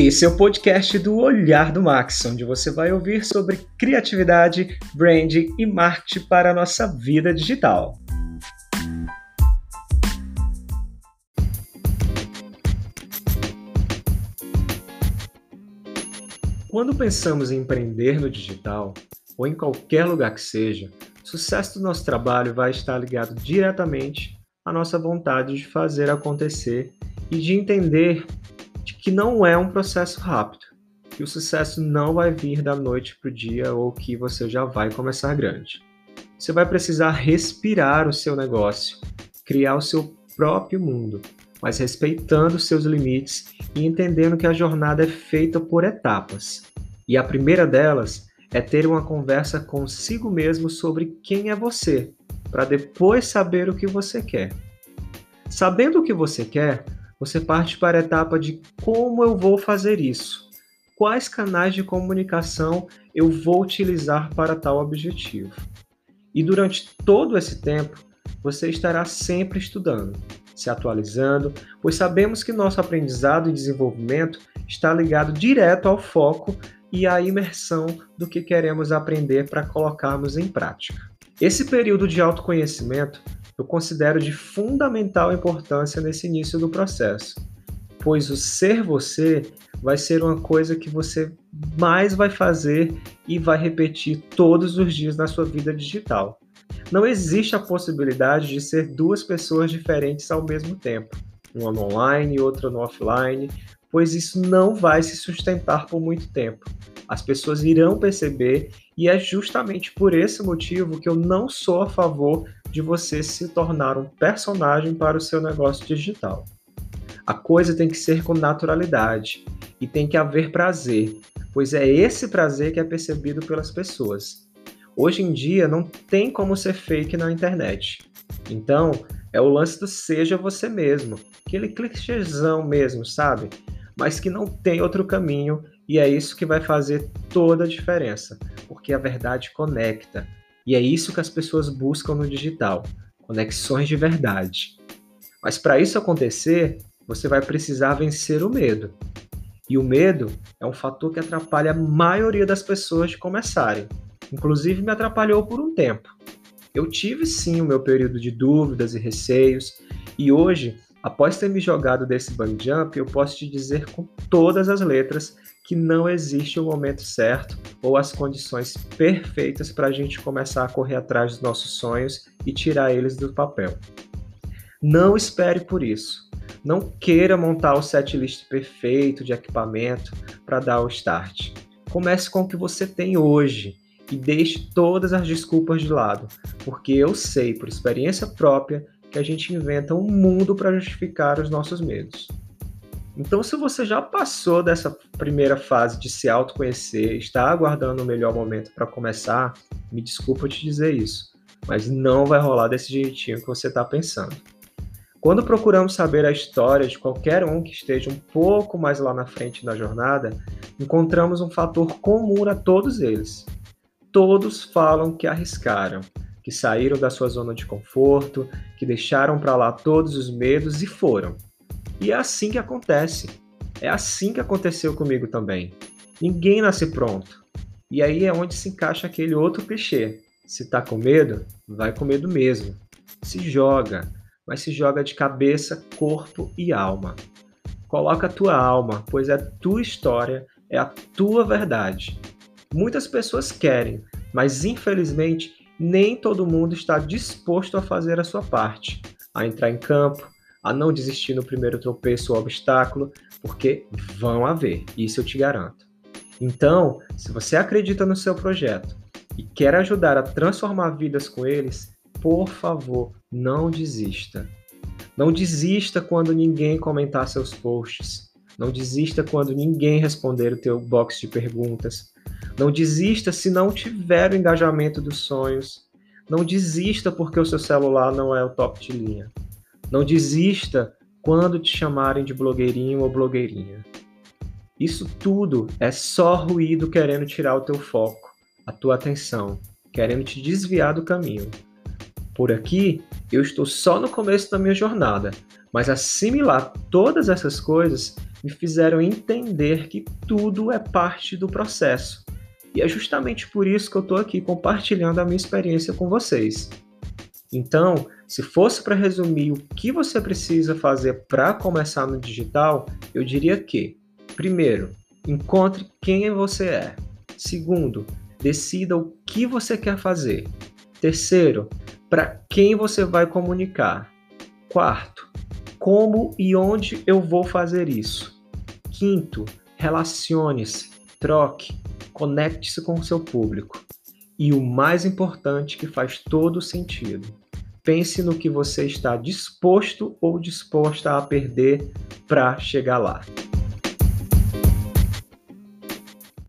Esse é o podcast do Olhar do Max, onde você vai ouvir sobre criatividade, branding e marketing para a nossa vida digital. Quando pensamos em empreender no digital, ou em qualquer lugar que seja, o sucesso do nosso trabalho vai estar ligado diretamente à nossa vontade de fazer acontecer e de entender de que não é um processo rápido, que o sucesso não vai vir da noite para o dia ou que você já vai começar grande. Você vai precisar respirar o seu negócio, criar o seu próprio mundo, mas respeitando seus limites e entendendo que a jornada é feita por etapas. E a primeira delas é ter uma conversa consigo mesmo sobre quem é você, para depois saber o que você quer. Sabendo o que você quer, você parte para a etapa de como eu vou fazer isso. Quais canais de comunicação eu vou utilizar para tal objetivo? E durante todo esse tempo, você estará sempre estudando, se atualizando, pois sabemos que nosso aprendizado e desenvolvimento está ligado direto ao foco e à imersão do que queremos aprender para colocarmos em prática. Esse período de autoconhecimento eu considero de fundamental importância nesse início do processo, pois o ser você vai ser uma coisa que você mais vai fazer e vai repetir todos os dias na sua vida digital. Não existe a possibilidade de ser duas pessoas diferentes ao mesmo tempo, uma no online e outra no offline, pois isso não vai se sustentar por muito tempo. As pessoas irão perceber, e é justamente por esse motivo que eu não sou a favor de você se tornar um personagem para o seu negócio digital. A coisa tem que ser com naturalidade e tem que haver prazer, pois é esse prazer que é percebido pelas pessoas. Hoje em dia não tem como ser fake na internet. Então, é o lance do seja você mesmo, aquele clichêzão mesmo, sabe? Mas que não tem outro caminho e é isso que vai fazer toda a diferença, porque a verdade conecta, e é isso que as pessoas buscam no digital: conexões de verdade. Mas para isso acontecer, você vai precisar vencer o medo. E o medo é um fator que atrapalha a maioria das pessoas de começarem. Inclusive me atrapalhou por um tempo. Eu tive sim o meu período de dúvidas e receios, e hoje, após ter me jogado desse bang jump, eu posso te dizer com todas as letras que não existe o momento certo ou as condições perfeitas para a gente começar a correr atrás dos nossos sonhos e tirar eles do papel. Não espere por isso. Não queira montar o setlist perfeito de equipamento para dar o start. Comece com o que você tem hoje e deixe todas as desculpas de lado, porque eu sei, por experiência própria, que a gente inventa um mundo para justificar os nossos medos. Então, se você já passou dessa primeira fase de se autoconhecer, está aguardando o melhor momento para começar, me desculpa te dizer isso, mas não vai rolar desse jeitinho que você está pensando. Quando procuramos saber a história de qualquer um que esteja um pouco mais lá na frente da jornada, encontramos um fator comum a todos eles. Todos falam que arriscaram, que saíram da sua zona de conforto, que deixaram para lá todos os medos e foram. E é assim que acontece. É assim que aconteceu comigo também. Ninguém nasce pronto. E aí é onde se encaixa aquele outro clichê. Se tá com medo, vai com medo mesmo. Se joga, mas se joga de cabeça, corpo e alma. Coloca a tua alma, pois é a tua história, é a tua verdade. Muitas pessoas querem, mas infelizmente nem todo mundo está disposto a fazer a sua parte, a entrar em campo, a não desistir no primeiro tropeço ou obstáculo, porque vão haver, isso eu te garanto. Então, se você acredita no seu projeto e quer ajudar a transformar vidas com eles, por favor, não desista. Não desista quando ninguém comentar seus posts. Não desista quando ninguém responder o teu box de perguntas. Não desista se não tiver o engajamento dos sonhos. Não desista porque o seu celular não é o top de linha. Não desista quando te chamarem de blogueirinho ou blogueirinha. Isso tudo é só ruído querendo tirar o teu foco, a tua atenção, querendo te desviar do caminho. Por aqui, eu estou só no começo da minha jornada, mas assimilar todas essas coisas me fizeram entender que tudo é parte do processo. E é justamente por isso que eu estou aqui compartilhando a minha experiência com vocês. Então, se fosse para resumir o que você precisa fazer para começar no digital, eu diria que, primeiro, encontre quem você é. Segundo, decida o que você quer fazer. Terceiro, para quem você vai comunicar. Quarto, como e onde eu vou fazer isso. Quinto, relacione-se, troque, conecte-se com o seu público. E o mais importante que faz todo sentido, pense no que você está disposto ou disposta a perder para chegar lá.